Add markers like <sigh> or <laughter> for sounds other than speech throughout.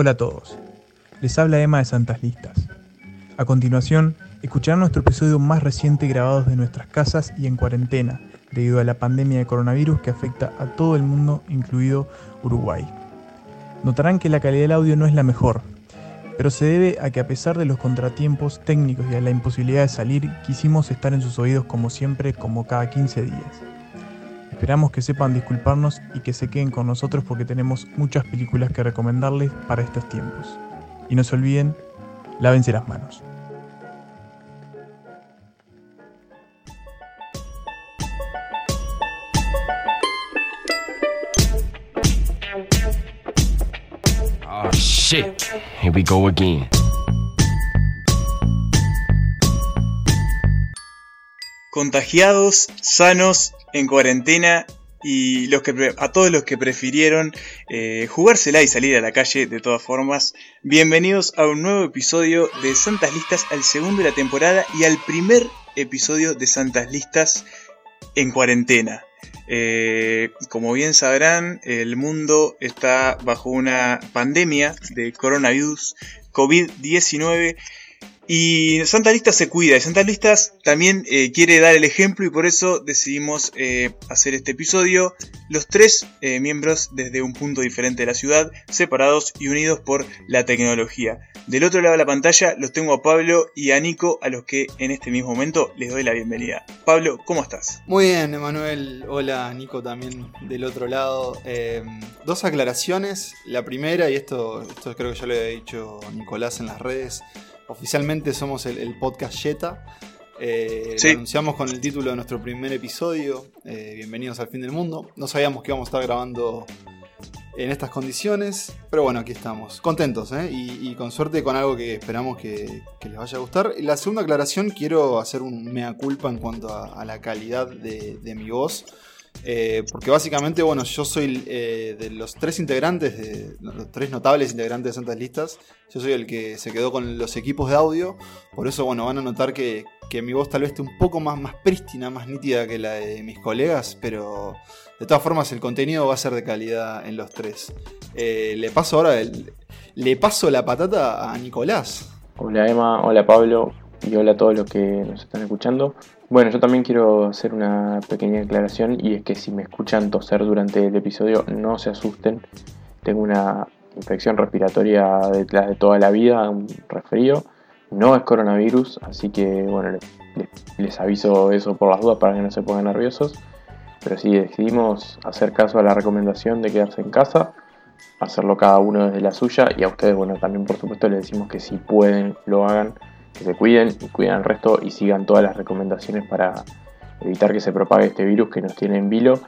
Hola a todos, les habla Emma de Santas Listas. A continuación, escucharán nuestro episodio más reciente grabado de nuestras casas y en cuarentena, debido a la pandemia de coronavirus que afecta a todo el mundo, incluido Uruguay. Notarán que la calidad del audio no es la mejor, pero se debe a que a pesar de los contratiempos técnicos y a la imposibilidad de salir, quisimos estar en sus oídos como siempre, como cada 15 días. Esperamos que sepan disculparnos y que se queden con nosotros porque tenemos muchas películas que recomendarles para estos tiempos. Y no se olviden, lávense las manos. Oh shit. Here we go again. Contagiados, sanos, en cuarentena y los que a todos los que prefirieron eh, jugársela y salir a la calle de todas formas, bienvenidos a un nuevo episodio de Santas Listas, al segundo de la temporada y al primer episodio de Santas Listas en cuarentena. Eh, como bien sabrán, el mundo está bajo una pandemia de coronavirus COVID-19 y Santa Listas se cuida y Santa Listas también eh, quiere dar el ejemplo y por eso decidimos eh, hacer este episodio. Los tres eh, miembros desde un punto diferente de la ciudad, separados y unidos por la tecnología. Del otro lado de la pantalla los tengo a Pablo y a Nico, a los que en este mismo momento les doy la bienvenida. Pablo, ¿cómo estás? Muy bien, Emanuel. Hola, Nico también del otro lado. Dos aclaraciones. La primera, y esto, esto creo que ya lo había dicho Nicolás en las redes, oficialmente somos el, el podcast Jetta. Eh, Sí. Lo anunciamos con el título de nuestro primer episodio, eh, Bienvenidos al fin del mundo. No sabíamos que íbamos a estar grabando en estas condiciones, pero bueno, aquí estamos. Contentos, ¿eh? Y, y con suerte con algo que esperamos que, que les vaya a gustar. La segunda aclaración, quiero hacer un mea culpa en cuanto a, a la calidad de, de mi voz. Eh, porque básicamente, bueno, yo soy eh, de los tres integrantes, de, los tres notables integrantes de Santas Listas, yo soy el que se quedó con los equipos de audio. Por eso, bueno, van a notar que, que mi voz tal vez esté un poco más, más prístina, más nítida que la de mis colegas, pero de todas formas el contenido va a ser de calidad en los tres. Eh, le paso ahora, le paso la patata a Nicolás. Hola Emma, hola Pablo y hola a todos los que nos están escuchando. Bueno, yo también quiero hacer una pequeña aclaración y es que si me escuchan toser durante el episodio no se asusten. Tengo una infección respiratoria de de toda la vida, un resfrío. No es coronavirus, así que bueno, les- les aviso eso por las dudas para que no se pongan nerviosos. Pero sí, decidimos hacer caso a la recomendación de quedarse en casa hacerlo cada uno desde la suya y a ustedes, bueno, también por supuesto les decimos que si pueden lo hagan, que se cuiden y cuiden al resto y sigan todas las recomendaciones para evitar que se propague este virus que nos tiene en vilo.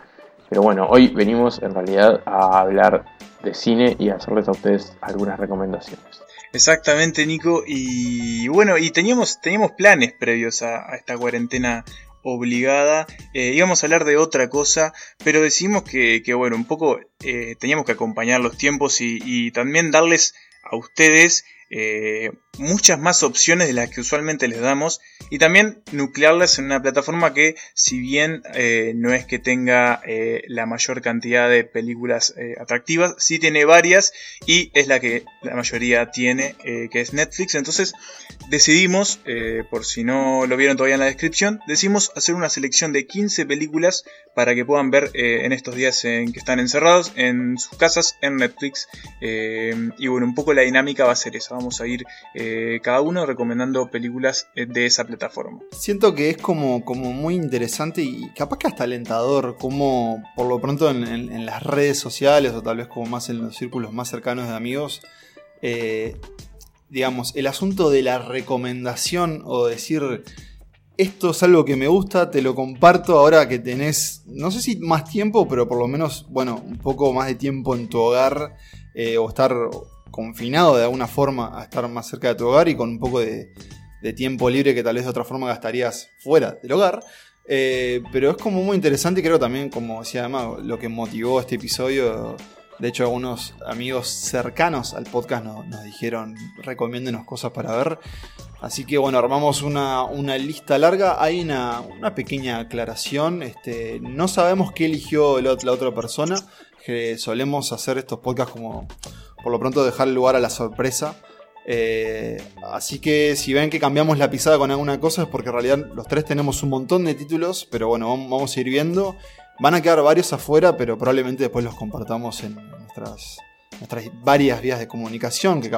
Pero bueno, hoy venimos en realidad a hablar de cine y a hacerles a ustedes algunas recomendaciones. Exactamente, Nico. Y bueno, y teníamos, teníamos planes previos a, esta cuarentena obligada. Eh, íbamos a hablar de otra cosa, pero decidimos que, bueno, un poco eh, teníamos que acompañar los tiempos y también darles a ustedes eh, muchas más opciones de las que usualmente les damos y también nuclearlas en una plataforma que si bien eh, no es que tenga eh, la mayor cantidad de películas atractivas, sí tiene varias y es la que la mayoría tiene, que es Netflix. Entonces decidimos, por si no lo vieron todavía en la descripción, decidimos hacer una selección de 15 películas para que puedan ver en estos días en que están encerrados en sus casas en Netflix. Y bueno, un poco la dinámica va a ser esa. Vamos a ir eh, cada uno recomendando películas eh, de esa plataforma. Siento que es como, como muy interesante y capaz que hasta alentador, como por lo pronto en, las redes sociales o tal vez como más en los círculos más cercanos de amigos, eh, digamos, el asunto de la recomendación o decir, esto es algo que me gusta, te lo comparto ahora que tenés, no sé si más tiempo, pero por lo menos, bueno, un poco más de tiempo en tu hogar o estar confinado de alguna forma a estar más cerca de tu hogar y con un poco de, tiempo libre que tal vez de otra forma gastarías fuera del hogar. Eh, pero es como muy interesante y creo también, como decía además, lo que motivó este episodio. De hecho, algunos amigos cercanos al podcast nos, dijeron, recomiéndenos cosas para ver. Así que bueno, armamos una, una lista larga. Hay una, pequeña aclaración. Este, no sabemos qué eligió la otra persona. Solemos hacer estos podcasts como por lo pronto dejar lugar a la sorpresa. Eh, así que si ven que cambiamos la pisada con alguna cosa es porque en realidad los tres tenemos un montón de títulos, pero bueno, vamos a ir viendo. Van a quedar varios afuera, pero probablemente después los compartamos en nuestras, nuestras varias vías de comunicación que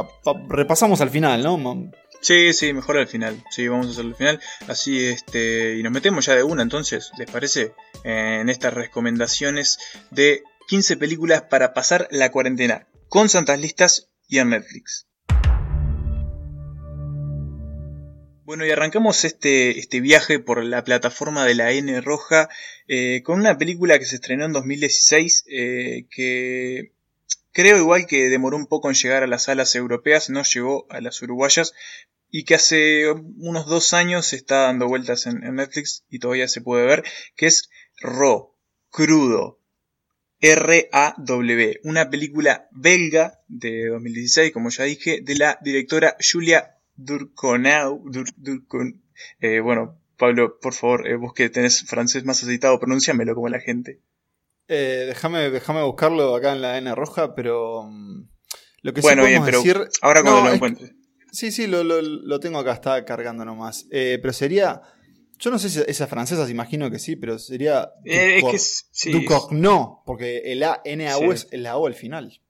repasamos al final, ¿no? Sí, sí, mejor al final. Sí, vamos a hacerlo al final. Así, este, y nos metemos ya de una entonces, ¿les parece? En estas recomendaciones de 15 películas para pasar la cuarentena con santas listas y en Netflix. Bueno, y arrancamos este, este viaje por la plataforma de la N Roja eh, con una película que se estrenó en 2016 eh, que creo igual que demoró un poco en llegar a las salas europeas, no llegó a las uruguayas y que hace unos dos años está dando vueltas en, en Netflix y todavía se puede ver, que es Raw, crudo, R-A-W, una película belga de 2016, como ya dije, de la directora Julia Durconau. Eh, bueno, Pablo, por favor, eh, vos que tenés francés más aceitado, pronúnciamelo como la gente. Eh, déjame, déjame buscarlo acá en la N roja, pero mm, lo que bueno, bien, pero decir, ahora cuando lo encuentres. Sí, sí, lo, lo, tengo acá, está cargando nomás. pero sería yo no sé si esa francesa, imagino que sí, pero sería. Eh, es que sí. no, porque el A, N, A, U es la O al final.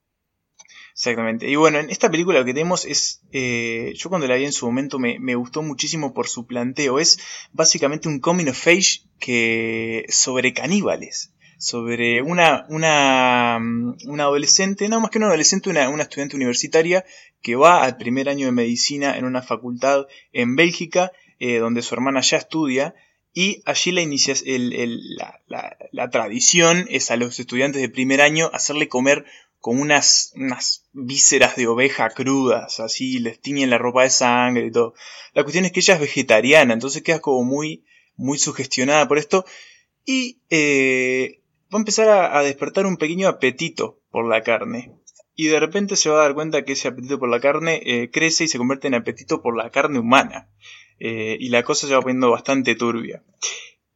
Exactamente. Y bueno, en esta película lo que tenemos es. Eh, yo cuando la vi en su momento me, gustó muchísimo por su planteo. Es básicamente un coming of age que. sobre caníbales. Sobre una, una, una adolescente, no más que una adolescente, una, una estudiante universitaria que va al primer año de medicina en una facultad en Bélgica eh, donde su hermana ya estudia, y allí la, inicia, la, tradición es a los estudiantes de primer año hacerle comer con unas, vísceras de oveja crudas, así les tiñen la ropa de sangre y todo. La cuestión es que ella es vegetariana, entonces queda como muy, muy sugestionada por esto, y eh, va a empezar a, despertar un pequeño apetito por la carne. Y de repente se va a dar cuenta que ese apetito por la carne eh, crece y se convierte en apetito por la carne humana. Eh, y la cosa se va poniendo bastante turbia.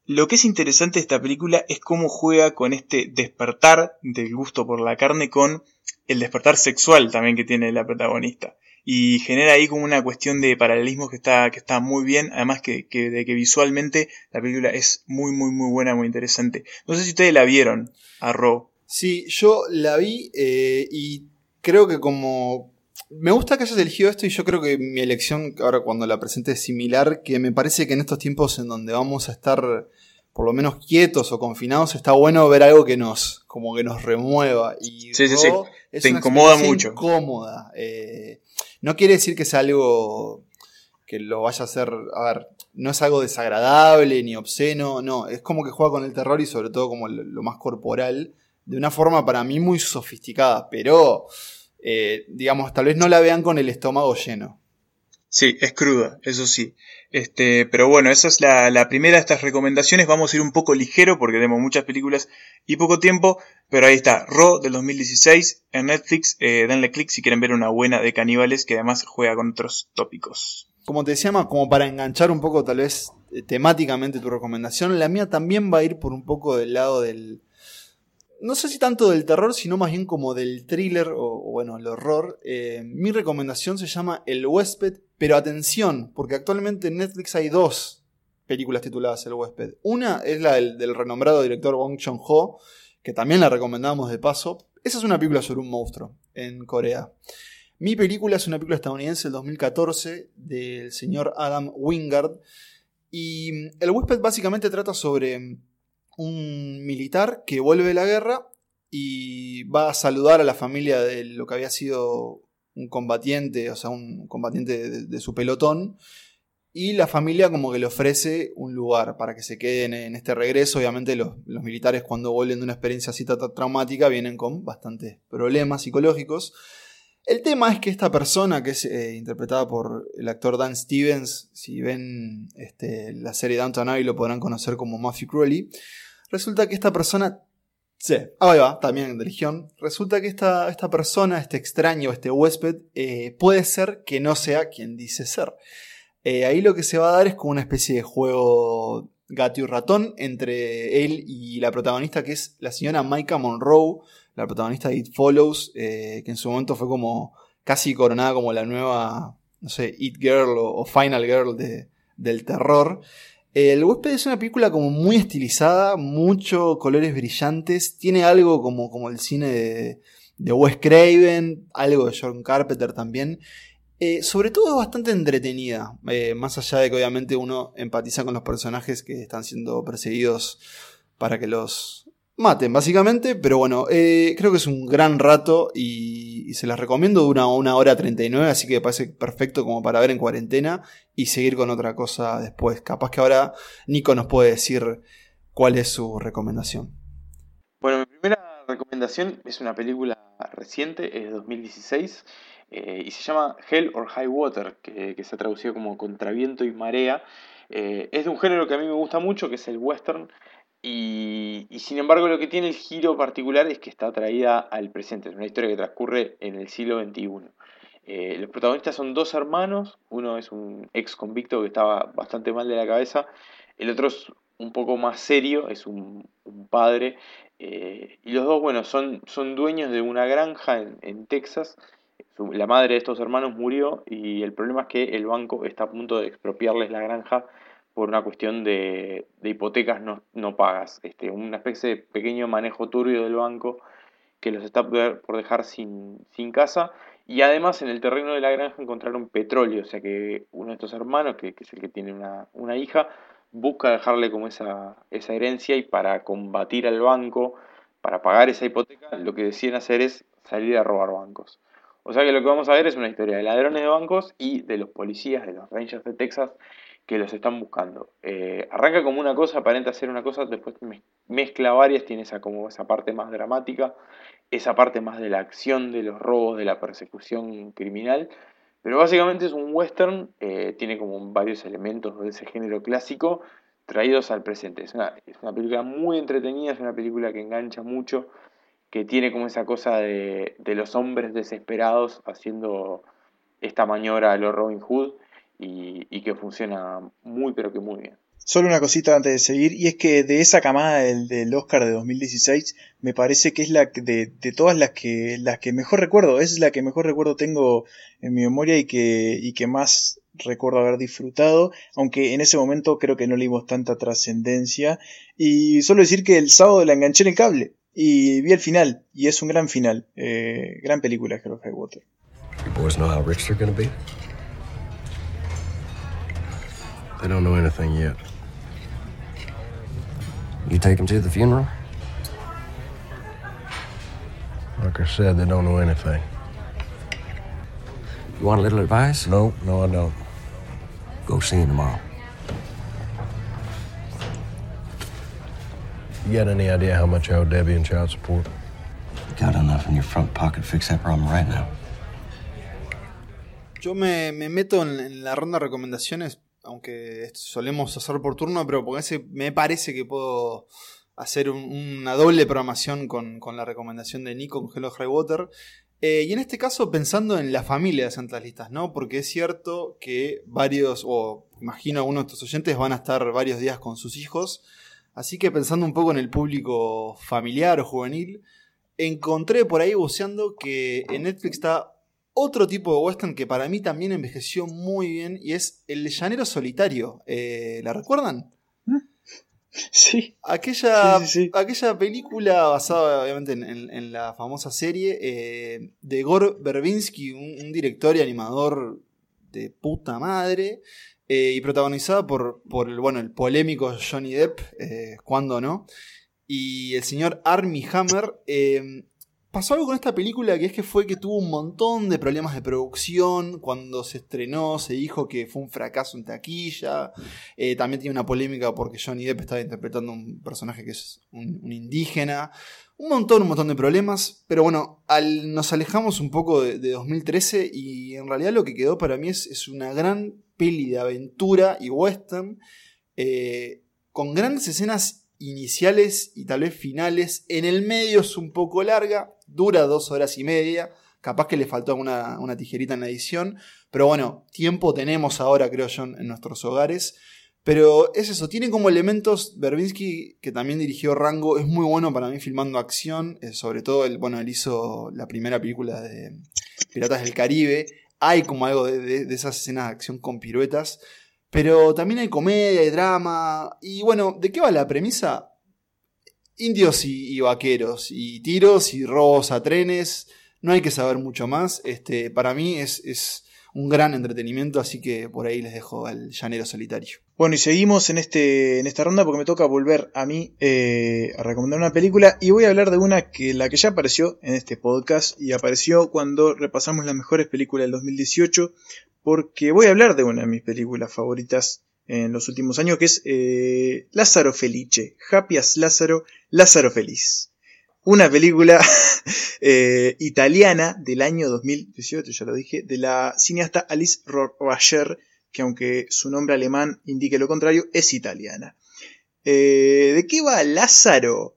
Lo que es interesante de esta película es cómo juega con este despertar del gusto por la carne con el despertar sexual también que tiene la protagonista. Y genera ahí como una cuestión de paralelismo que está, que está muy bien, además que, de que visualmente la película es muy, muy, muy buena, muy interesante. No sé si ustedes la vieron, a Ro. Sí, yo la vi eh, y creo que como, me gusta que hayas elegido esto y yo creo que mi elección, ahora cuando la presente es similar, que me parece que en estos tiempos en donde vamos a estar por lo menos quietos o confinados, está bueno ver algo que nos, como que nos remueva. Y sí, sí, sí. Te incomoda mucho. Incómoda. Eh, no quiere decir que sea algo que lo vaya a hacer, a ver, no es algo desagradable ni obsceno, no, es como que juega con el terror y sobre todo como lo más corporal, de una forma para mí muy sofisticada, pero eh, digamos, tal vez no la vean con el estómago lleno. Sí, es cruda, eso sí. Este, pero bueno, esa es la, primera de estas recomendaciones. Vamos a ir un poco ligero porque tenemos muchas películas y poco tiempo. Pero ahí está, Raw del 2016 en Netflix. Eh, denle click si quieren ver una buena de caníbales que además juega con otros tópicos. Como te decía, como para enganchar un poco tal vez eh, temáticamente tu recomendación, la mía también va a ir por un poco del lado del, no sé si tanto del terror, sino más bien como del thriller o, bueno, el horror. Eh, mi recomendación se llama El huésped, pero atención, porque actualmente en Netflix hay dos películas tituladas El huésped. Una es la del, renombrado director Bong Joon-ho, que también la recomendamos de paso. Esa es una película sobre un monstruo en Corea. Mi película es una película estadounidense del 2014 del señor Adam Wingard. Y El huésped básicamente trata sobre un militar que vuelve de la guerra y va a saludar a la familia de lo que había sido un combatiente, o sea, un combatiente de, su pelotón. Y la familia como que le ofrece un lugar para que se queden en este regreso. Obviamente los, militares cuando vuelven de una experiencia así traumática vienen con bastantes problemas psicológicos. El tema es que esta persona, que es eh, interpretada por el actor Dan Stevens, si ven este, la serie Downton Abbey lo podrán conocer como Matthew Crowley, Resulta que esta persona. Sí, ahí va, también de Legión. Resulta que esta, esta persona, este extraño, este huésped, eh, puede ser que no sea quien dice ser. Eh, ahí lo que se va a dar es como una especie de juego gato y ratón entre él y la protagonista que es la señora Micah Monroe, la protagonista de It Follows, eh, que en su momento fue como casi coronada como la nueva, no sé, It Girl o, Final Girl del terror. El huésped es una película como muy estilizada, muchos colores brillantes, tiene algo como, como el cine de, Wes Craven, algo de John Carpenter también. Eh, sobre todo es bastante entretenida, eh, más allá de que obviamente uno empatiza con los personajes que están siendo perseguidos para que los maten, básicamente. Pero bueno, eh, creo que es un gran rato y, se las recomiendo. Dura una hora 39, así que parece perfecto como para ver en cuarentena y seguir con otra cosa después. Capaz que ahora Nico nos puede decir cuál es su recomendación. Bueno, mi primera recomendación es una película reciente, es de 2016. Eh, y se llama Hell or High Water, que, se ha traducido como Contraviento y Marea. Eh, es de un género que a mí me gusta mucho, que es el western, y, sin embargo lo que tiene el giro particular es que está traída al presente, es una historia que transcurre en el siglo XXI. Eh, los protagonistas son dos hermanos, uno es un ex convicto que estaba bastante mal de la cabeza, el otro es un poco más serio, es un, padre, y los dos, bueno, son, son dueños de una granja en, en Texas, la madre de estos hermanos murió y el problema es que el banco está a punto de expropiarles la granja por una cuestión de, hipotecas no, pagas. Este, una especie de pequeño manejo turbio del banco que los está por dejar sin, casa. Y además en el terreno de la granja encontraron petróleo, o sea que uno de estos hermanos, que, es el que tiene una, hija, busca dejarle como esa, esa herencia y para combatir al banco, para pagar esa hipoteca, lo que deciden hacer es salir a robar bancos. O sea que lo que vamos a ver es una historia de ladrones de bancos y de los policías, de los Rangers de Texas que los están buscando. Eh, arranca como una cosa, aparenta ser una cosa, después mezcla varias, tiene esa, como esa parte más dramática, esa parte más de la acción, de los robos, de la persecución criminal. Pero básicamente es un western, eh, tiene como varios elementos de ese género clásico traídos al presente. Es una, película muy entretenida, es una película que engancha mucho que tiene como esa cosa de, los hombres desesperados haciendo esta maniobra a los Robin Hood y, que funciona muy pero que muy bien. Solo una cosita antes de seguir, y es que de esa camada del, Oscar de 2016, me parece que es la de, de todas las que, las que mejor recuerdo, es la que mejor recuerdo tengo en mi memoria y que, y que más recuerdo haber disfrutado, aunque en ese momento creo que no le dimos tanta trascendencia. Y solo decir que el sábado la enganché en el cable, y vi el final, y es un gran final. Eh, gran película, Hell High Water. They don't know anything yet. You take them to the funeral? Like I said, they don't know anything. You want a little advice? No, no, I don't. Go see him tomorrow. You got any idea how much I owe Debbie in child support? Got enough in your front pocket to fix that problem right now. Yo me, me meto en, en, la ronda de recomendaciones, aunque solemos hacer por turno, pero me parece que puedo hacer un, una doble programación con, la recomendación de Nico con Hello High Water. Eh, y en este caso pensando en la familia de Santas Listas, ¿no? Porque es cierto que varios, o imagino algunos de estos oyentes van a estar varios días con sus hijos. Así que pensando un poco en el público familiar o juvenil, encontré por ahí buceando que en Netflix está otro tipo de western que para mí también envejeció muy bien y es El Llanero Solitario. Eh, ¿La recuerdan? <laughs> Sí. Aquella, aquella película basada obviamente en, la famosa serie eh, de Gore Verbinski, un, director y animador de puta madre, eh, y protagonizada por, por el, bueno, el polémico Johnny Depp, eh, cuando no, y el señor Armie Hammer. Eh, pasó algo con esta película que es que fue que tuvo un montón de problemas de producción. Cuando se estrenó se dijo que fue un fracaso en taquilla. también tiene una polémica porque Johnny Depp estaba interpretando un personaje que es un, indígena. Un montón, un montón de problemas. Pero bueno, al, nos alejamos un poco de, 2013 y en realidad lo que quedó para mí es, es una gran peli de aventura y western, eh, con grandes escenas iniciales y tal vez finales. En el medio es un poco larga, dura dos horas y media. Capaz que le faltó una, una tijerita en la edición. Pero bueno, tiempo tenemos ahora, creo yo, en nuestros hogares. Pero es eso, tiene como elementos. Berbinsky, que también dirigió Rango, es muy bueno para mí filmando acción. eh, sobre todo, el, bueno, él hizo la primera película de Piratas del Caribe. Hay como algo de, de- de esas escenas de acción con piruetas. Pero también hay comedia y drama. Y bueno, ¿de qué va la premisa? Indios y, vaqueros. Y tiros y robos a trenes. No hay que saber mucho más. Este, para mí es, un gran entretenimiento, así que por ahí les dejo al llanero solitario. Bueno, y seguimos en, este, en esta ronda porque me toca volver a mí eh, a recomendar una película y voy a hablar de una que la que ya apareció en este podcast y apareció cuando repasamos las mejores películas del 2018 porque voy a hablar de una de mis películas favoritas en los últimos años que es eh, Lázaro Felice, Happy as Lázaro, Lázaro Feliz. Una película <laughs> eh, italiana del año 2018, ya lo dije, de la cineasta Alice Roger, que aunque su nombre alemán indique lo contrario, es italiana. Eh, ¿De qué va Lázaro?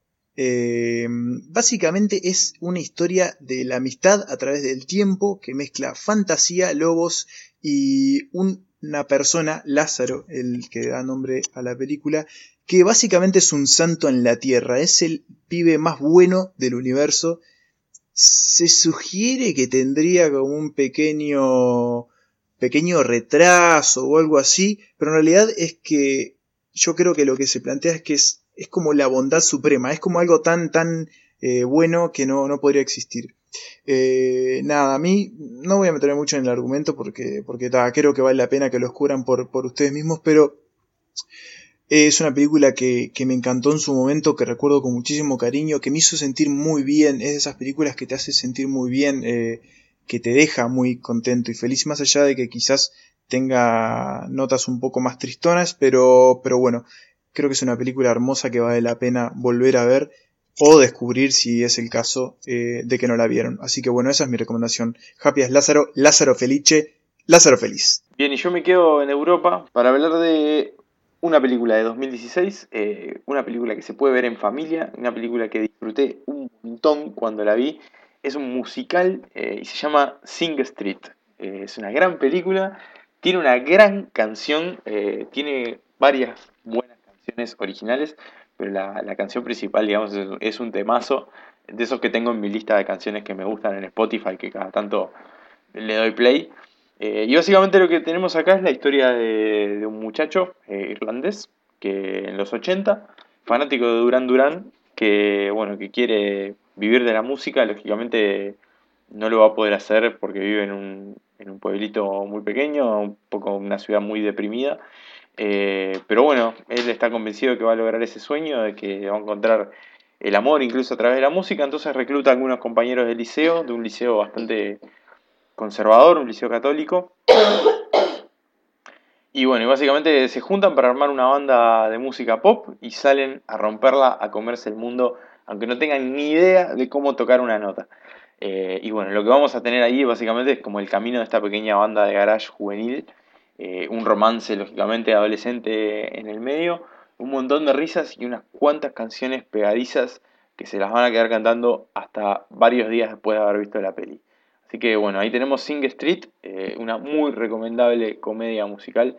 Básicamente es una historia de la amistad a través del tiempo que mezcla fantasía, lobos y un- una persona, Lázaro, el que da nombre a la película, que básicamente es un santo en la tierra, es el pibe más bueno del universo. Se sugiere que tendría como un pequeño pequeño retraso o algo así, pero en realidad es que yo creo que lo que se plantea es que es, es como la bondad suprema, es como algo tan, tan eh, bueno que no, no podría existir. Eh, nada, a mí no voy a meterme mucho en el argumento porque, porque ta, creo que vale la pena que lo descubran por, por ustedes mismos, pero es una película que, que me encantó en su momento, que recuerdo con muchísimo cariño, que me hizo sentir muy bien, es de esas películas que te hace sentir muy bien, eh, que te deja muy contento y feliz, más allá de que quizás tenga notas un poco más tristonas, pero, pero bueno, creo que es una película hermosa que vale la pena volver a ver o descubrir si es el caso eh, de que no la vieron. Así que bueno, esa es mi recomendación. Happy as Lázaro, Lázaro Felice, Lázaro Feliz. Bien, y yo me quedo en Europa para hablar de una película de 2016, eh, una película que se puede ver en familia, una película que disfruté un montón cuando la vi. Es un musical eh, y se llama Sing Street. Es una gran película, tiene una gran canción, tiene varias buenas canciones originales, pero la, la canción principal, digamos, es, un temazo de esos que tengo en mi lista de canciones que me gustan en Spotify, que cada tanto le doy play. Eh, y básicamente lo que tenemos acá es la historia de, de un muchacho eh, irlandés que en los 80, fanático de Duran Duran, que bueno, que quiere vivir de la música, lógicamente no lo va a poder hacer porque vive en un, en un pueblito muy pequeño, un poco una ciudad muy deprimida. Eh, pero bueno, él está convencido de que va a lograr ese sueño, de que va a encontrar el amor incluso a través de la música, entonces recluta a algunos compañeros del liceo, de un liceo bastante conservador, un liceo católico. Y bueno, y básicamente se juntan para armar una banda de música pop y salen a romperla, a comerse el mundo, aunque no tengan ni idea de cómo tocar una nota. Eh, y bueno, lo que vamos a tener ahí básicamente es como el camino de esta pequeña banda de garage juvenil, eh, un romance lógicamente adolescente en el medio, un montón de risas y unas cuantas canciones pegadizas que se las van a quedar cantando hasta varios días después de haber visto la peli. Así que bueno, ahí tenemos Sing Street, eh, una muy recomendable comedia musical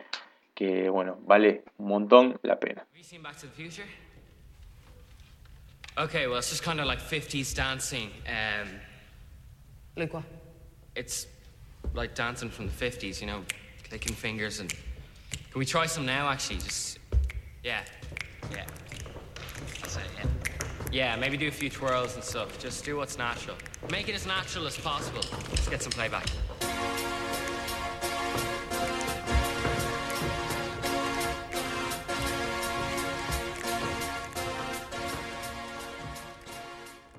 que bueno, vale un montón la pena. Have you seen Back to the Future? Okay, well, it's just kind of like 50s dancing. Um, Like what? it's like dancing from the 50s, you know, clicking fingers and. Can we try some now, actually? Just. Yeah. Yeah. That's it, yeah. Yeah, maybe do a few twirls and stuff. Just do what's natural. Make it as natural as possible. Let's get some playback.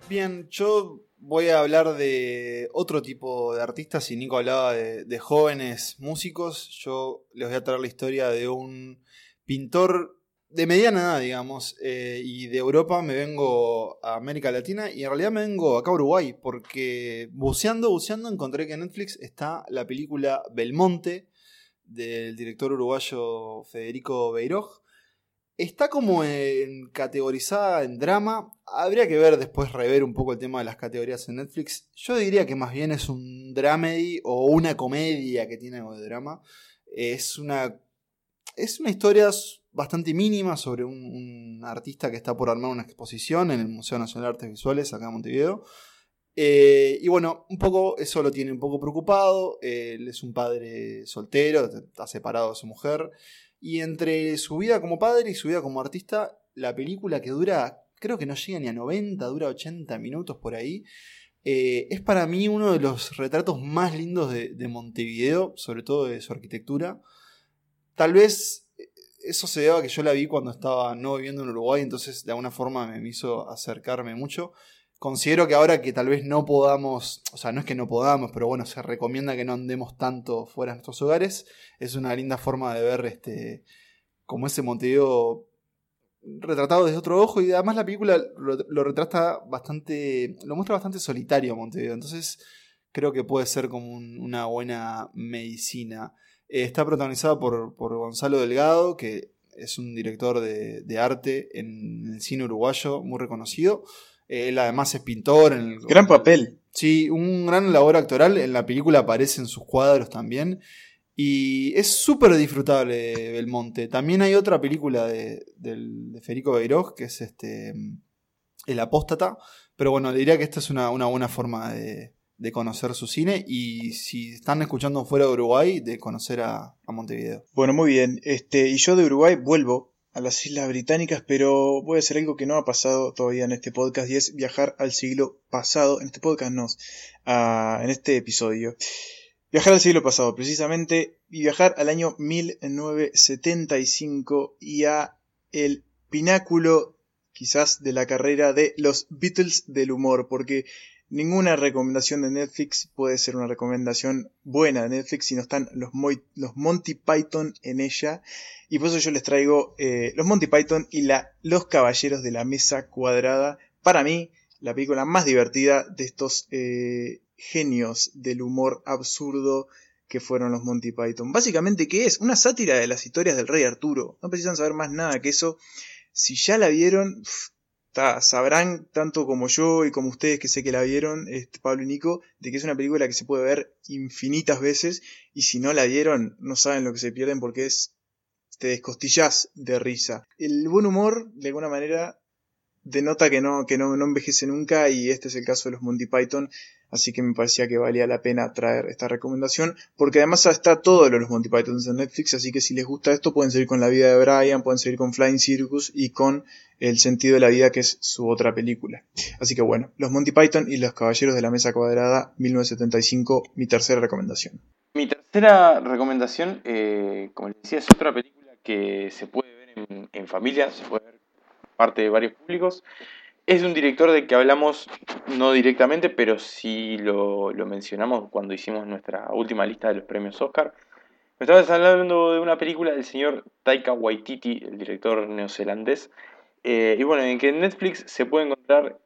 Bien, yo voy a hablar de otro tipo de artistas. Si Nico hablaba de, jóvenes músicos, yo les voy a traer la historia de un pintor de mediana edad, digamos, eh, y de Europa me vengo a América Latina y en realidad me vengo acá a Uruguay porque buceando, buceando encontré que en Netflix está la película Belmonte del director uruguayo Federico Beiroj. Está como categorizada en drama. Habría que ver después, rever un poco el tema de las categorías en Netflix. Yo diría que más bien es un dramedy o una comedia que tiene algo de drama. Es una, es una historia bastante mínima sobre un, artista que está por armar una exposición en el Museo Nacional de Artes Visuales acá en Montevideo. Eh, y bueno, un poco eso lo tiene un poco preocupado. Él es un padre soltero, está separado de su mujer. Y entre su vida como padre y su vida como artista, la película que dura, creo que no llega ni a 90, dura 80 minutos por ahí. eh, es para mí uno de los retratos más lindos de, de Montevideo, sobre todo de su arquitectura. Tal vez eh, eso se deba a que yo la vi cuando estaba no viviendo en Uruguay, entonces de alguna forma me hizo acercarme mucho considero que ahora que tal vez no podamos, o sea, no es que no podamos, pero bueno, se recomienda que no andemos tanto fuera de nuestros hogares, es una linda forma de ver este como ese Montevideo retratado desde otro ojo y además la película lo, lo retrata bastante, lo muestra bastante solitario a Montevideo, entonces creo que puede ser como un- una buena medicina. Eh, está protagonizada por, por Gonzalo Delgado, que es un director de, de arte en el cine uruguayo muy reconocido. Eh, Él además es pintor. En el, Gran papel. Sí, un gran labor actoral. En la película aparecen sus cuadros también. Y es súper disfrutable Belmonte. También hay otra película de, del- de Federico Beirós, que es este El Apóstata. Pero bueno, diría que esta es una, una buena forma de, de conocer su cine. Y si están escuchando fuera de Uruguay, de conocer a, a Montevideo. Bueno, muy bien. Este, y yo de Uruguay vuelvo a las Islas Británicas, pero voy a hacer algo que no ha pasado todavía en este podcast y es viajar al siglo pasado. En este podcast no, en este episodio. Viajar al siglo pasado, precisamente, y viajar al año 1975 y a el pináculo quizás de la carrera de los Beatles del humor, porque ninguna recomendación de Netflix puede ser una recomendación buena de Netflix si no están los, Monty Python en ella. Y por eso yo les traigo eh, los Monty Python y la, los Caballeros de la Mesa Cuadrada. Para mí, la película más divertida de estos eh, genios del humor absurdo que fueron los Monty Python. Básicamente, ¿qué es? Una sátira de las historias del rey Arturo. No precisan saber más nada que eso. Si ya la vieron, ta, sabrán tanto como yo y como ustedes que sé que la vieron, este, Pablo y Nico, de que es una película que se puede ver infinitas veces y si no la vieron no saben lo que se pierden porque es te descostillas de risa. El buen humor, de alguna manera, denota que no, que no, no envejece nunca y este es el caso de los Monty Python, así que me parecía que valía la pena traer esta recomendación, porque además está todo lo de los Monty Python en Netflix, así que si les gusta esto pueden seguir con la vida de Brian, pueden seguir con Flying Circus y con El sentido de la vida, que es su otra película. Así que bueno, los Monty Python y los Caballeros de la Mesa Cuadrada, 1975, mi tercera recomendación. Mi tercera recomendación, eh, como les decía, es otra película que se puede ver en, en familia, se puede ver parte de varios públicos. Es un director del que hablamos no directamente, pero sí lo, lo mencionamos cuando hicimos nuestra última lista de los premios Oscar. Me estabas hablando de una película del señor Taika Waititi, el director neozelandés. Eh, y bueno, en que en Netflix se puede encontrar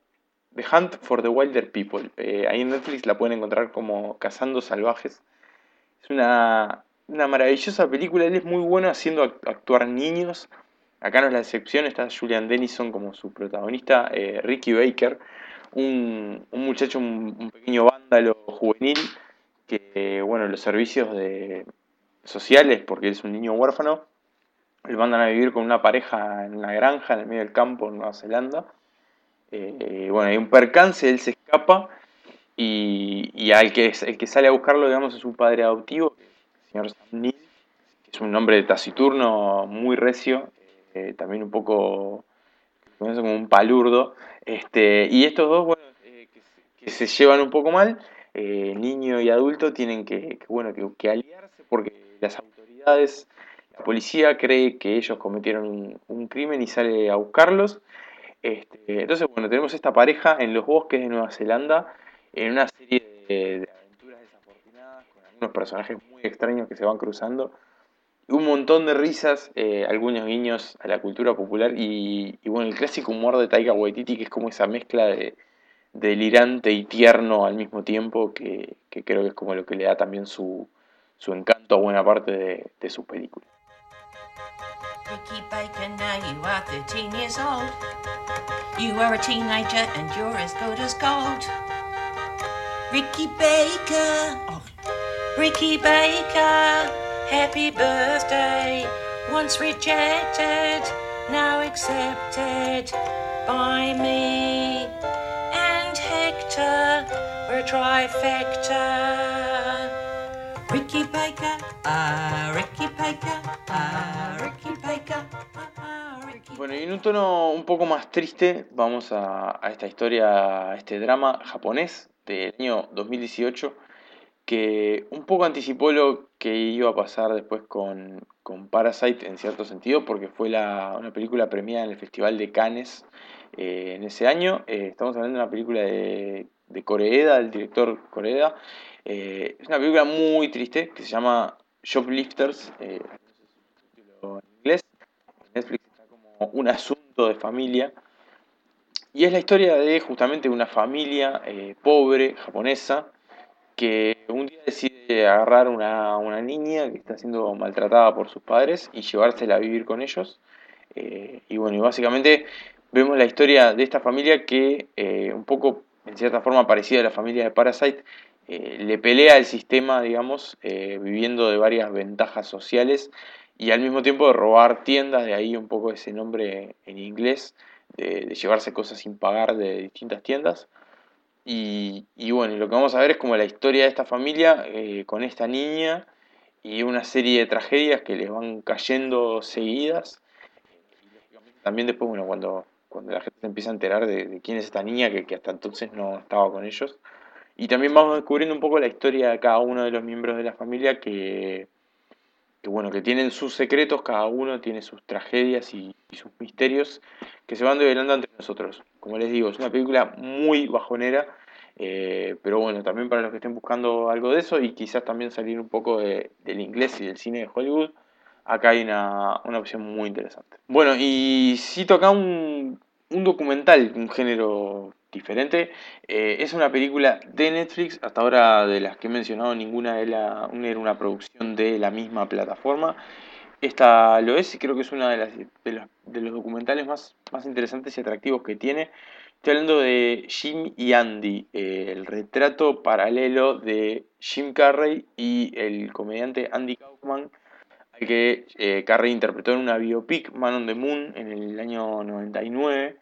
The Hunt for the Wilder People. Eh, ahí en Netflix la pueden encontrar como Cazando Salvajes. Es una, una maravillosa película. Él es muy bueno haciendo act- actuar niños. Acá no es la excepción. Está Julian Dennison como su protagonista. eh, Ricky Baker, un, un muchacho, un, pequeño vándalo juvenil que, bueno, los servicios sociales, porque es un niño huérfano, lo mandan a vivir con una pareja en una granja en el medio del campo en Nueva Zelanda. Eh, bueno, hay un percance, él se escapa y, y al que, el que sale a buscarlo, digamos, es un padre adoptivo, el señor Sam que es un hombre taciturno, muy recio, eh, también un poco como un palurdo. Este, y estos dos, bueno, eh, que, se, llevan un poco mal, eh, niño y adulto, tienen que, que, bueno, que, aliarse porque las autoridades, la policía cree que ellos cometieron un, crimen y sale a buscarlos. Este, entonces, bueno, tenemos esta pareja en los bosques de Nueva Zelanda, en una serie de, aventuras desafortunadas, con algunos personajes muy extraños que se van cruzando, un montón de risas, eh, algunos guiños a la cultura popular, y, y, bueno, el clásico humor de Taika Waititi, que es como esa mezcla de delirante y tierno al mismo tiempo, que, que creo que es como lo que le da también su, su encanto a buena parte de, de sus películas. Ricky Baker, now you are 13 years old. You are a teenager and you're as good as gold. Ricky Baker, oh, Ricky Baker, happy birthday. Once rejected, now accepted by me and Hector. We're a trifecta. Ricky Baker, ah, Ricky Baker, ah, Ricky Baker, ah, Ricky Bueno, y en un tono un poco más triste, vamos a, a esta historia, a este drama japonés del año 2018, que un poco anticipó lo que iba a pasar después con, Parasite en cierto sentido, porque fue una película premiada en el Festival de Cannes eh, en ese año. Eh, estamos hablando de una película de, de Koreeda, del director Koreeda. Eh, es una película muy triste que se llama Shoplifters, en inglés. Netflix está como un asunto de familia. Y es la historia de justamente una familia pobre japonesa que un día decide agarrar una, una niña que está siendo maltratada por sus padres y llevársela a vivir con ellos. Eh, y bueno, y básicamente vemos la historia de esta familia que eh, un poco, en cierta forma, parecida a la familia de Parasite, eh, le pelea al sistema, digamos, viviendo de varias ventajas sociales y al mismo tiempo de robar tiendas, de ahí un poco ese nombre en inglés, de llevarse cosas sin pagar de distintas tiendas. Y, y bueno, lo que vamos a ver es como la historia de esta familia eh, con esta niña y una serie de tragedias que les van cayendo seguidas. También después, bueno, cuando, cuando la gente se empieza a enterar de, de quién es esta niña, que, que hasta entonces no estaba con ellos. Y también vamos descubriendo un poco la historia de cada uno de los miembros de la familia que, que bueno, que tienen sus secretos, cada uno tiene sus tragedias y, y sus misterios que se van develando entre nosotros. Como les digo, es una película muy bajonera, eh, pero bueno, también para los que estén buscando algo de eso y quizás también salir un poco de- del inglés y del cine de Hollywood, acá hay una, una opción muy interesante. Bueno, y cito acá un, un documental, un género diferente. Eh, es una película de Netflix, hasta ahora de las que he mencionado, ninguna de la, una era una producción de la misma plataforma. Esta lo es y creo que es uno de, los, documentales más, interesantes y atractivos que tiene. Estoy hablando de Jim y Andy, eh, el retrato paralelo de Jim Carrey y el comediante Andy Kaufman, al que eh, Carrey interpretó en una biopic, Man on the Moon, en el año 99.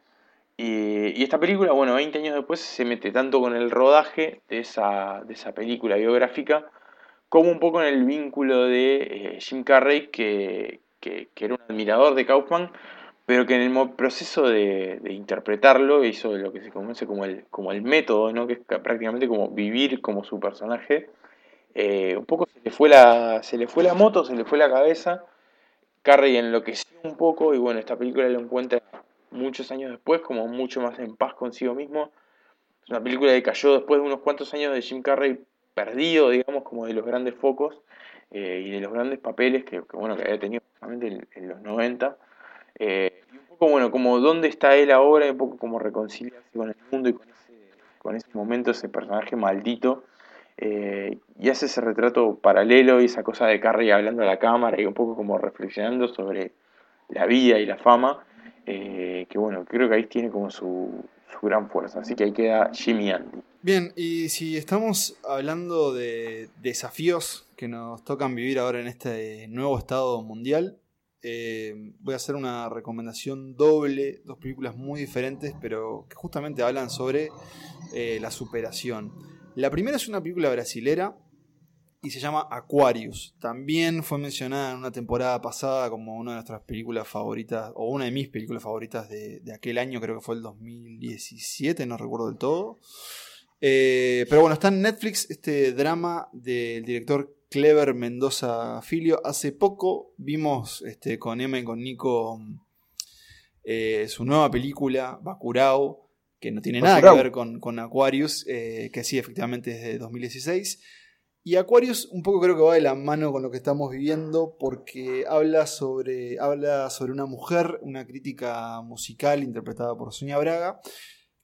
Y, esta película, bueno, 20 años después se mete tanto con el rodaje de esa película biográfica, como un poco en el vínculo de eh, Jim Carrey, que, que- era un admirador de Kaufman, pero que en el proceso de, interpretarlo hizo lo que se conoce como el, como el método, ¿no? que es ca- prácticamente como vivir como su personaje. Eh, un poco se le, fue la, se le fue la moto, se le fue la cabeza. Carrey enloqueció un poco y bueno, esta película lo encuentra muchos años después, como mucho más en paz consigo mismo. Es una película que cayó después de unos cuantos años de Jim Carrey perdido, digamos, como de los grandes focos eh, y de los grandes papeles que, bueno, que había tenido en, en los 90. Eh, y un poco, bueno, como dónde está él ahora, y un poco como reconciliarse con el mundo y con ese, con ese momento, ese personaje maldito. Eh, y hace ese retrato paralelo y esa cosa de Carrey hablando a la cámara y un poco como reflexionando sobre la vida y la fama, que bueno, creo que ahí tiene como su, su gran fuerza. Así que ahí queda Jimmy Andy. Bien, y si estamos hablando de desafíos que nos tocan vivir ahora en este nuevo estado mundial, eh, voy a hacer una recomendación doble, dos películas muy diferentes, pero que justamente hablan sobre eh, la superación. La primera es una película brasilera y se llama Aquarius. También fue mencionada en una temporada pasada como una de nuestras películas favoritas, o una de mis películas favoritas de, de aquel año, creo que fue el 2017, no recuerdo del todo. Eh, pero bueno, está en Netflix este drama del director Clever Mendoza Filio. Hace poco vimos este, con Emma y con Nico eh, su nueva película, Bacurao, que no tiene nada que ver con, con Aquarius, eh, que sí, efectivamente es de 2016. Y Aquarius un poco creo que va de la mano con lo que estamos viviendo porque habla sobre, habla sobre una mujer, una crítica musical interpretada por Sonia Braga,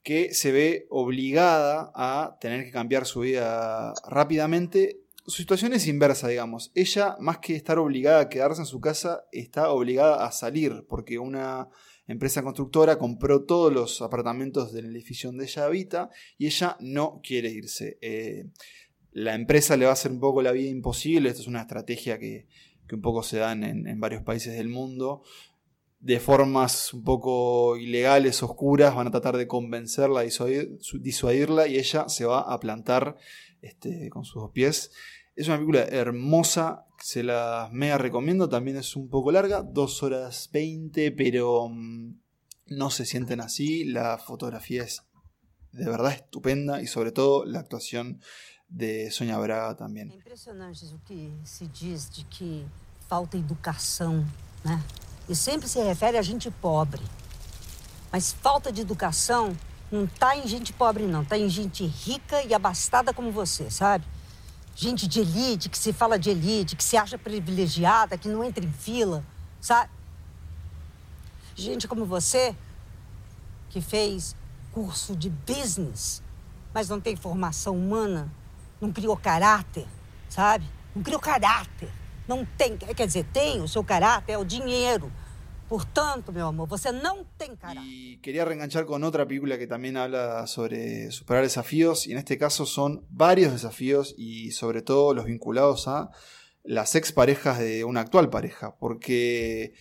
que se ve obligada a tener que cambiar su vida rápidamente. Su situación es inversa, digamos. Ella, más que estar obligada a quedarse en su casa, está obligada a salir porque una empresa constructora compró todos los apartamentos del edificio donde ella habita y ella no quiere irse. Eh, la empresa le va a hacer un poco la vida imposible. Esto es una estrategia que, que un poco se dan en, en varios países del mundo. De formas un poco ilegales, oscuras, van a tratar de convencerla, disuadir- su- disuadirla y ella se va a plantar este, con sus dos pies. Es una película hermosa, se la mega recomiendo, también es un poco larga, 2 horas 20, pero mm, no se sienten así, la fotografía es de verdad estupenda y sobre todo la actuación de Sonia Braga también. impressionante o que se diz de que falta educação, né? E sempre se refere a gente pobre. Mas falta de educação não tá em gente pobre, não. Tá em gente rica e abastada como você, sabe? Gente de elite, que se fala de elite, que se acha privilegiada, que não entra em fila, sabe? Gente como você, que fez curso de business, mas não tem formação humana, não criou caráter, sabe? Não criou caráter. Não tem, quer dizer, tem o seu caráter, é o dinheiro. Portanto, meu amor, você não tem caráter. Y quería reenganchar con otra película que también habla sobre superar desafíos, y en este caso son varios desafíos y sobre todo los vinculados a las exparejas de una actual pareja, porque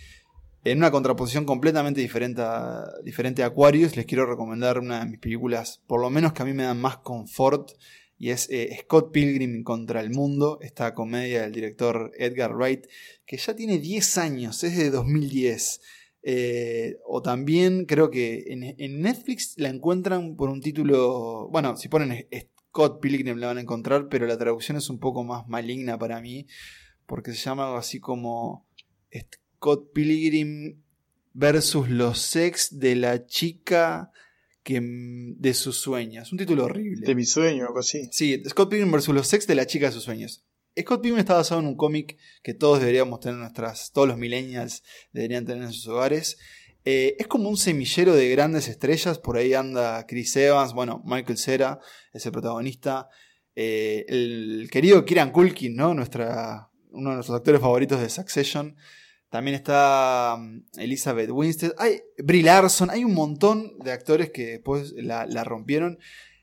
en una contraposición completamente diferente a, diferente a les quiero recomendar una de mis películas, por lo menos que a mí me dan más confort, y es eh, Scott Pilgrim contra el mundo, esta comedia del director Edgar Wright, que ya tiene 10 años, es de 2010. Eh, o también creo que en, Netflix la encuentran por un título, bueno, si ponen Scott Pilgrim la van a encontrar, pero la traducción es un poco más maligna para mí, porque se llama algo así como Scott Pilgrim versus los sex de la chica que de sus sueños. Un título horrible. De mi sueño, algo así. Sí, Scott Pilgrim versus los sex de la chica de sus sueños. Scott Pilgrim está basado en un cómic que todos deberíamos tener en nuestras, todos los millennials deberían tener en sus hogares. Eh, es como un semillero de grandes estrellas. Por ahí anda Chris Evans, bueno, Michael Cera es el protagonista. Eh, el querido Kieran Culkin, ¿no? Nuestra, uno de nuestros actores favoritos de Succession. También está um, Elizabeth Winstead. Hay Brie Larson. Hay un montón de actores que después la, la rompieron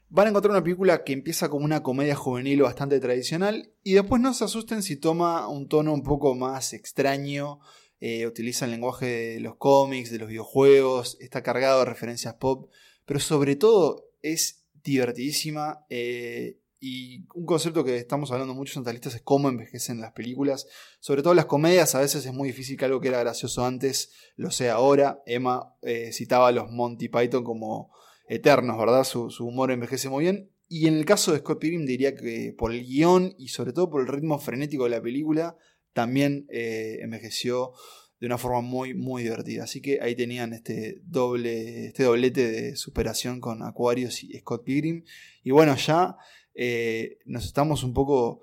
van a encontrar una película que empieza como una comedia juvenil bastante tradicional y después no se asusten si toma un tono un poco más extraño, eh, utiliza el lenguaje de los cómics, de los videojuegos, está cargado de referencias pop, pero sobre todo es divertidísima eh, y un concepto que estamos hablando mucho en talistas es cómo envejecen las películas, sobre todo las comedias, a veces es muy difícil que algo que era gracioso antes lo sea ahora, Emma eh, citaba a los Monty Python como eternos, ¿verdad? Su, su, humor envejece muy bien. Y en el caso de Scott Pilgrim diría que por el guion y sobre todo por el ritmo frenético de la película, también eh, envejeció de una forma muy, muy divertida. Así que ahí tenían este doble, este doblete de superación con Aquarius y Scott Pilgrim. Y bueno, ya eh, nos estamos un poco...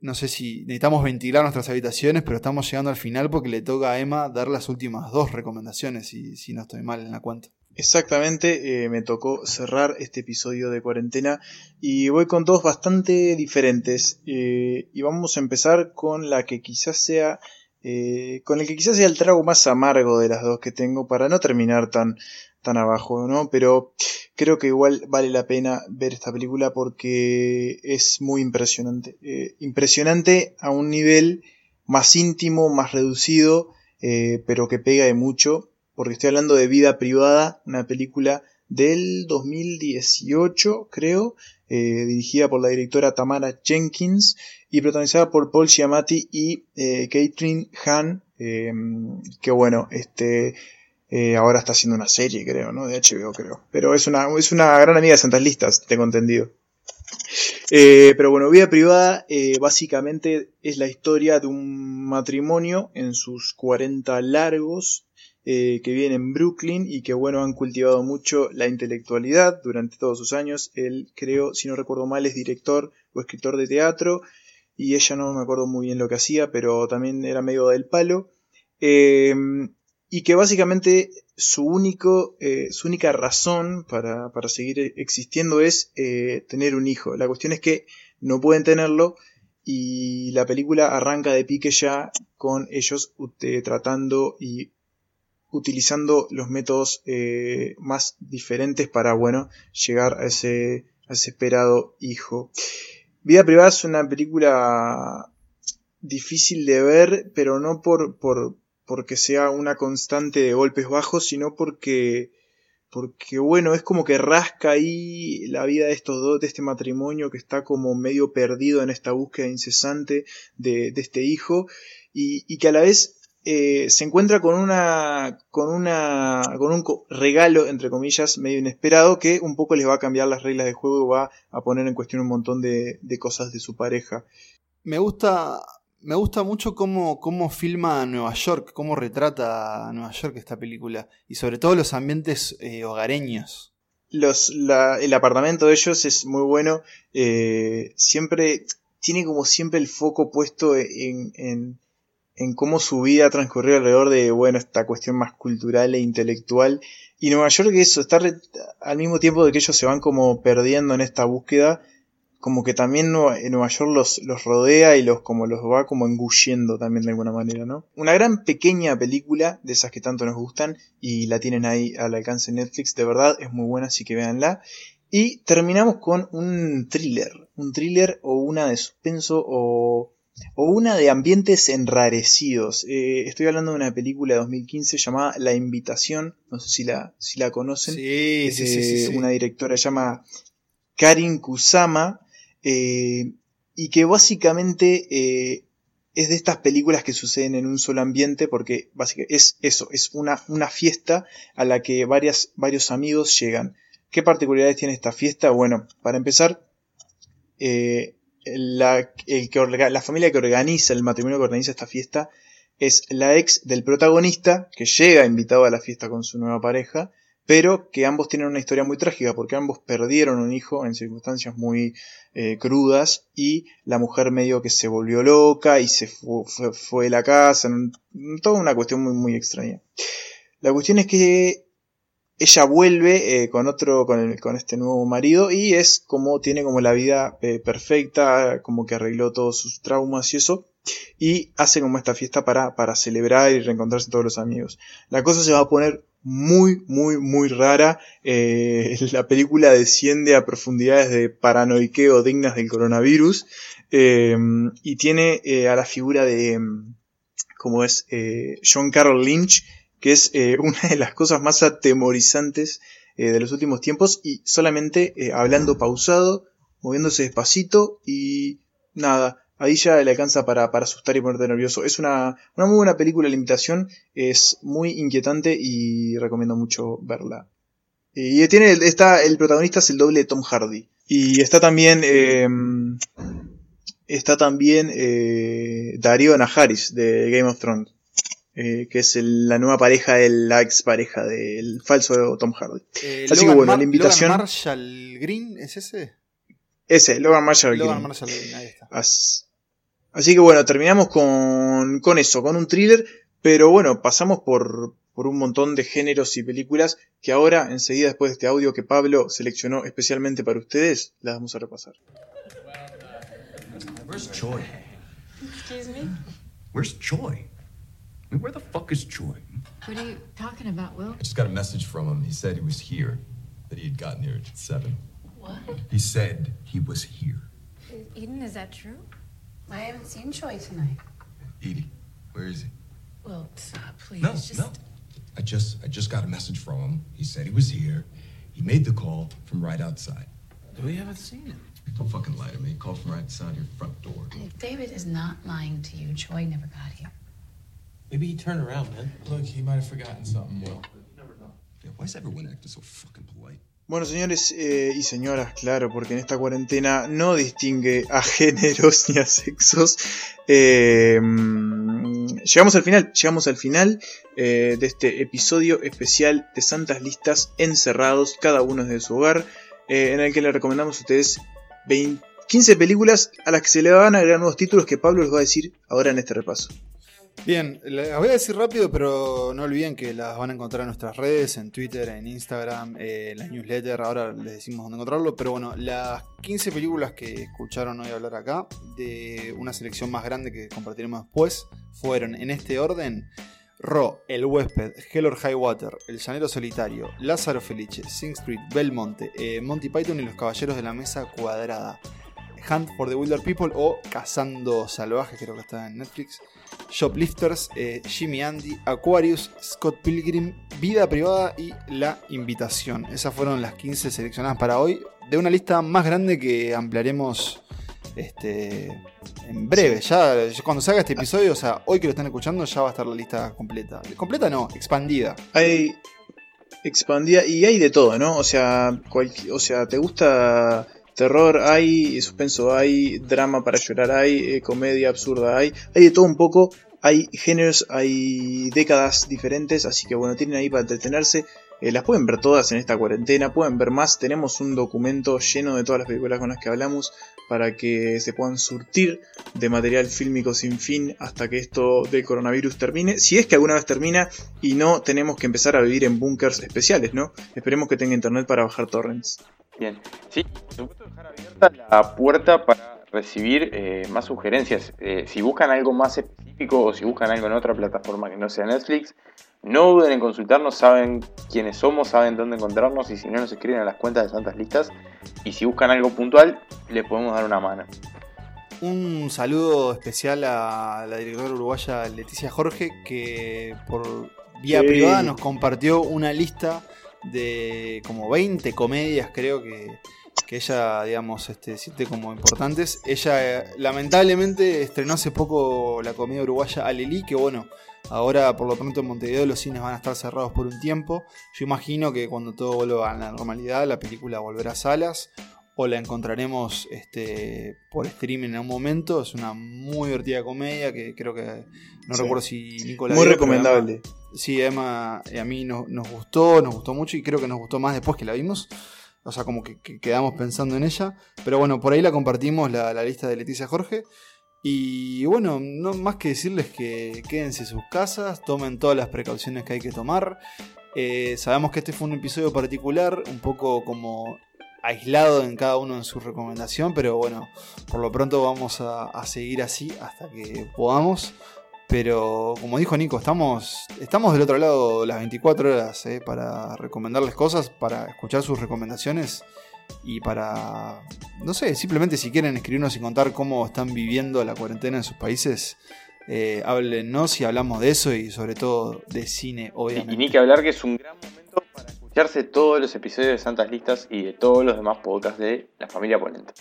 No sé si necesitamos ventilar nuestras habitaciones, pero estamos llegando al final porque le toca a Emma dar las últimas dos recomendaciones, si, si no estoy mal en la cuenta. Exactamente, eh, me tocó cerrar este episodio de cuarentena y voy con dos bastante diferentes eh, y vamos a empezar con la que quizás sea eh, con el que quizás sea el trago más amargo de las dos que tengo para no terminar tan tan abajo, ¿no? Pero creo que igual vale la pena ver esta película porque es muy impresionante, eh, impresionante a un nivel más íntimo, más reducido, eh, pero que pega de mucho porque estoy hablando de Vida Privada, una película del 2018, creo, eh, dirigida por la directora Tamara Jenkins y protagonizada por Paul Giamatti y eh, Catherine Hahn, eh, que bueno, este ahora está haciendo una serie, creo, ¿no? De HBO, creo. Pero es una, es una gran amiga de Santas Listas, tengo entendido. pero bueno, Vida Privada básicamente es la historia de un matrimonio en sus 40 largos eh, que viven en Brooklyn y que bueno han cultivado mucho la intelectualidad durante todos sus años. Él creo, si no recuerdo mal, es director o escritor de teatro y ella no me acuerdo muy bien lo que hacía, pero también era medio del palo. Eh, y que básicamente su, único, eh, su única razón para, para, seguir existiendo es eh, tener un hijo. La cuestión es que no pueden tenerlo y la película arranca de pique ya con ellos tratando y utilizando los métodos eh, más diferentes para, bueno, llegar a ese, a ese esperado hijo. Vida privada es una película difícil de ver, pero no por, por porque sea una constante de golpes bajos, sino porque porque bueno, es como que rasca ahí la vida de estos dos, de este matrimonio que está como medio perdido en esta búsqueda incesante de, de este hijo y, y, que a la vez eh, se encuentra con una con una con un regalo entre comillas medio inesperado que un poco les va a cambiar las reglas de juego y va a poner en cuestión un montón de, de cosas de su pareja. Me gusta me gusta mucho cómo, cómo filma Nueva York, cómo retrata a Nueva York esta película. Y sobre todo los ambientes eh, hogareños. Los, la, el apartamento de ellos es muy bueno. Eh, siempre tiene como siempre el foco puesto en, en, en cómo su vida ha transcurrido alrededor de bueno esta cuestión más cultural e intelectual. Y Nueva York eso, está al mismo tiempo de que ellos se van como perdiendo en esta búsqueda como que también Nueva, York los, los rodea y los como los va como engullendo también de alguna manera, ¿no? Una gran pequeña película de esas que tanto nos gustan y la tienen ahí al alcance de Netflix, de verdad es muy buena, así que véanla. Y terminamos con un thriller, un thriller o una de suspenso o, o una de ambientes enrarecidos. Eh, estoy hablando de una película de 2015 llamada La Invitación, no sé si la, si la conocen. Sí, sí, sí, sí, Una directora llama Karin Kusama eh, y que básicamente eh, es de estas películas que suceden en un solo ambiente porque básicamente es eso, es una, una fiesta a la que varias, varios amigos llegan. ¿Qué particularidades tiene esta fiesta? Bueno, para empezar, eh, la, el que la familia que organiza, el matrimonio que organiza esta fiesta, es la ex del protagonista, que llega invitado a la fiesta con su nueva pareja, pero que ambos tienen una historia muy trágica porque ambos perdieron un hijo en circunstancias muy eh, crudas y la mujer medio que se volvió loca y se fue, de la casa, toda una cuestión muy muy extraña. La cuestión es que ella vuelve eh, con otro, con, este nuevo marido y es como tiene como la vida eh, perfecta, como que arregló todos sus traumas y eso y hace como esta fiesta para, celebrar y reencontrarse todos los amigos. La cosa se va a poner muy, muy, muy rara. Eh, <laughs> la película desciende a profundidades de paranoiqueo dignas del coronavirus y tiene a la figura de, como es, John Carroll Lynch, que es <laughs> una de las cosas más atemorizantes de los últimos tiempos y solamente hablando pausado, moviéndose despacito y nada, ahí ya le alcanza para, para asustar y ponerte nervioso. Es una, una muy buena película, la imitación es muy inquietante y recomiendo mucho verla. Y tiene, está, el protagonista es el doble de Tom Hardy. Y está también, eh, está también eh, Darío Najaris de Game of Thrones. Eh, que es la nueva pareja de la ex pareja del falso Tom Hardy. Eh, Así que bueno, la invitación. ¿Logan Marshall Green es ese? Ese, Logan Marshall Logan Marshall Green, ahí está. Así que bueno, terminamos con, con eso, con un thriller, pero bueno, pasamos por, por un montón de géneros y películas que ahora, enseguida después de este audio que Pablo seleccionó especialmente para ustedes, las vamos a repasar. Where's Joy? Excuse me? Where's Joy? I mean, where the fuck is Joy? What are you talking about, Will? I just got a message from him. He said he was here, that he had gotten here at 7. What? He said he was here. Eden, is that true? I haven't seen Choi tonight. Edie, where is he? Will, stop, please. No, just... no. I just I just got a message from him. He said he was here. He made the call from right outside. We haven't seen him. Don't fucking lie to me. He called from right outside your front door. David is not lying to you. Choi never got here. Maybe he turned around, man. Look, he might have forgotten something. Yeah, why is everyone acting so fucking polite? Bueno, señores eh, y señoras, claro, porque en esta cuarentena no distingue a géneros ni a sexos. Eh, llegamos al final, llegamos al final eh, de este episodio especial de Santas Listas encerrados, cada uno desde su hogar, eh, en el que le recomendamos a ustedes 20, 15 películas a las que se le van a agregar nuevos títulos que Pablo les va a decir ahora en este repaso. Bien, las voy a decir rápido, pero no olviden que las van a encontrar en nuestras redes, en Twitter, en Instagram, eh, en la newsletter, ahora les decimos dónde encontrarlo, pero bueno, las 15 películas que escucharon hoy hablar acá, de una selección más grande que compartiremos después, fueron en este orden, Ro, El Huésped, Hell or High Water, El Llanero Solitario, Lázaro Felice, Sing Street, Belmonte, eh, Monty Python y Los Caballeros de la Mesa Cuadrada. Hunt for the Wilder People o Cazando Salvajes, creo que está en Netflix. Shoplifters, eh, Jimmy Andy, Aquarius, Scott Pilgrim, Vida Privada y La Invitación. Esas fueron las 15 seleccionadas para hoy, de una lista más grande que ampliaremos este, en breve. Ya, cuando salga este episodio, o sea, hoy que lo están escuchando, ya va a estar la lista completa. Completa no, expandida. Hay expandida y hay de todo, ¿no? O sea, o sea, ¿te gusta terror? Hay suspenso, hay drama para llorar, hay eh, comedia absurda, hay, hay de todo un poco. Hay géneros, hay décadas diferentes, así que bueno, tienen ahí para entretenerse. Eh, las pueden ver todas en esta cuarentena, pueden ver más. Tenemos un documento lleno de todas las películas con las que hablamos para que se puedan surtir de material fílmico sin fin hasta que esto del coronavirus termine. Si es que alguna vez termina y no tenemos que empezar a vivir en búnkers especiales, ¿no? Esperemos que tenga internet para bajar torrents. Bien, sí, por supuesto dejar abierta la puerta para recibir eh, más sugerencias. Eh, si buscan algo más específico o si buscan algo en otra plataforma que no sea Netflix, no duden en consultarnos, saben quiénes somos, saben dónde encontrarnos y si no nos escriben a las cuentas de Santas Listas. Y si buscan algo puntual, le podemos dar una mano. Un saludo especial a la directora uruguaya Leticia Jorge, que por vía privada nos compartió una lista de como 20 comedias, creo que, que ella, digamos, este, siente como importantes. Ella, eh, lamentablemente, estrenó hace poco la comedia uruguaya Alelí, que bueno, Ahora, por lo pronto, en Montevideo los cines van a estar cerrados por un tiempo. Yo imagino que cuando todo vuelva a la normalidad, la película volverá a salas o la encontraremos este, por streaming en un momento. Es una muy divertida comedia que creo que. No recuerdo si Nicolás. Muy recomendable. Sí, Emma, a mí nos, gustó, nos gustó mucho y creo que nos gustó más después que la vimos. O sea, como que, quedamos pensando en ella. Pero bueno, por ahí la compartimos, la, la lista de Leticia Jorge. Y bueno, no más que decirles que quédense en sus casas, tomen todas las precauciones que hay que tomar. Eh, sabemos que este fue un episodio particular, un poco como aislado en cada uno en su recomendación, pero bueno, por lo pronto vamos a, seguir así hasta que podamos. Pero como dijo Nico, estamos, estamos del otro lado las 24 horas eh, para recomendarles cosas, para escuchar sus recomendaciones y para, no sé, simplemente si quieren escribirnos y contar cómo están viviendo la cuarentena en sus países, eh, háblenos y hablamos de eso y sobre todo de cine, obviamente. Y, ni que hablar que es un gran momento para escucharse todos los episodios de Santas Listas y de todos los demás podcasts de La Familia Polenta.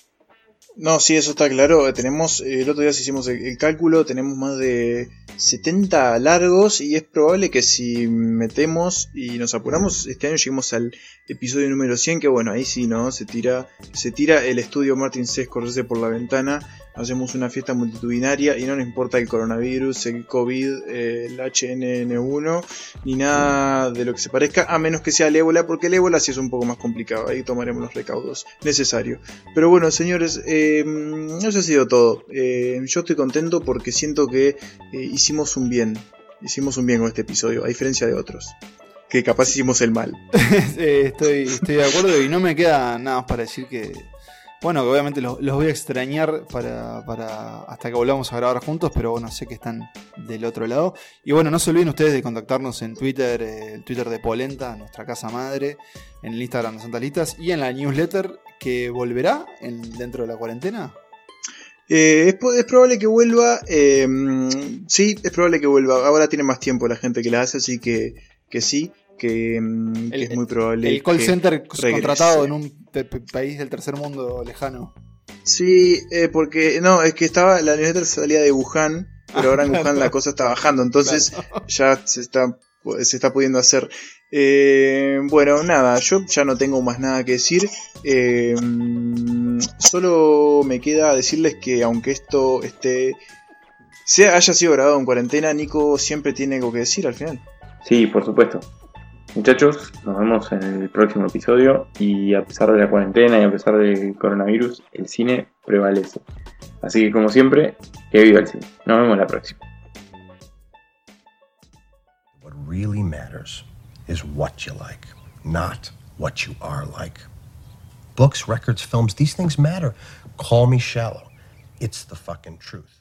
No, sí, eso está claro. Tenemos, eh, el otro día hicimos el, cálculo, tenemos más de 70 largos y es probable que si metemos y nos apuramos, este año lleguemos al episodio número 100, que bueno, ahí sí, ¿no? Se tira, se tira el estudio Martin Scorsese por la ventana hacemos una fiesta multitudinaria y no nos importa el coronavirus, el COVID, el HNN1, ni nada de lo que se parezca, a menos que sea el ébola, porque el ébola sí es un poco más complicado, ahí tomaremos los recaudos necesarios. Pero bueno, señores, eh, eso ha sido todo. Eh, yo estoy contento porque siento que eh, hicimos un bien, hicimos un bien con este episodio, a diferencia de otros que capaz hicimos el mal. <laughs> estoy, estoy de acuerdo y no me queda nada más para decir que bueno, que obviamente los, voy a extrañar para, hasta que volvamos a grabar juntos, pero bueno, sé que están del otro lado. Y bueno, no se olviden ustedes de contactarnos en Twitter, eh, el Twitter de Polenta, nuestra casa madre, en el Instagram de Santalitas y en la newsletter que volverá en, dentro de la cuarentena. Eh, es, probable que vuelva, em, sí, es probable que vuelva. Ahora tiene más tiempo la gente que la hace, así que sí que, mm, es muy probable. El call center contratado en un país del tercer mundo lejano. Sí, eh, porque no, es que estaba la newsletter salía de Wuhan, pero ahora en Wuhan la cosa está bajando, entonces ya se está se está pudiendo hacer. Eh, bueno, nada, yo ya no tengo más nada que decir. Eh, solo me queda decirles que aunque esto esté sea, haya sido grabado en cuarentena, Nico siempre tiene algo que decir al final. Sí, por supuesto. Muchachos, nos vemos en el próximo episodio y a pesar de la cuarentena y a pesar del coronavirus, el cine prevalece. Así que como siempre, que viva el cine. Nos vemos la próxima. What really matters is what you like, not what you are like. Books, records, films, these things matter. Call me shallow. It's the fucking truth.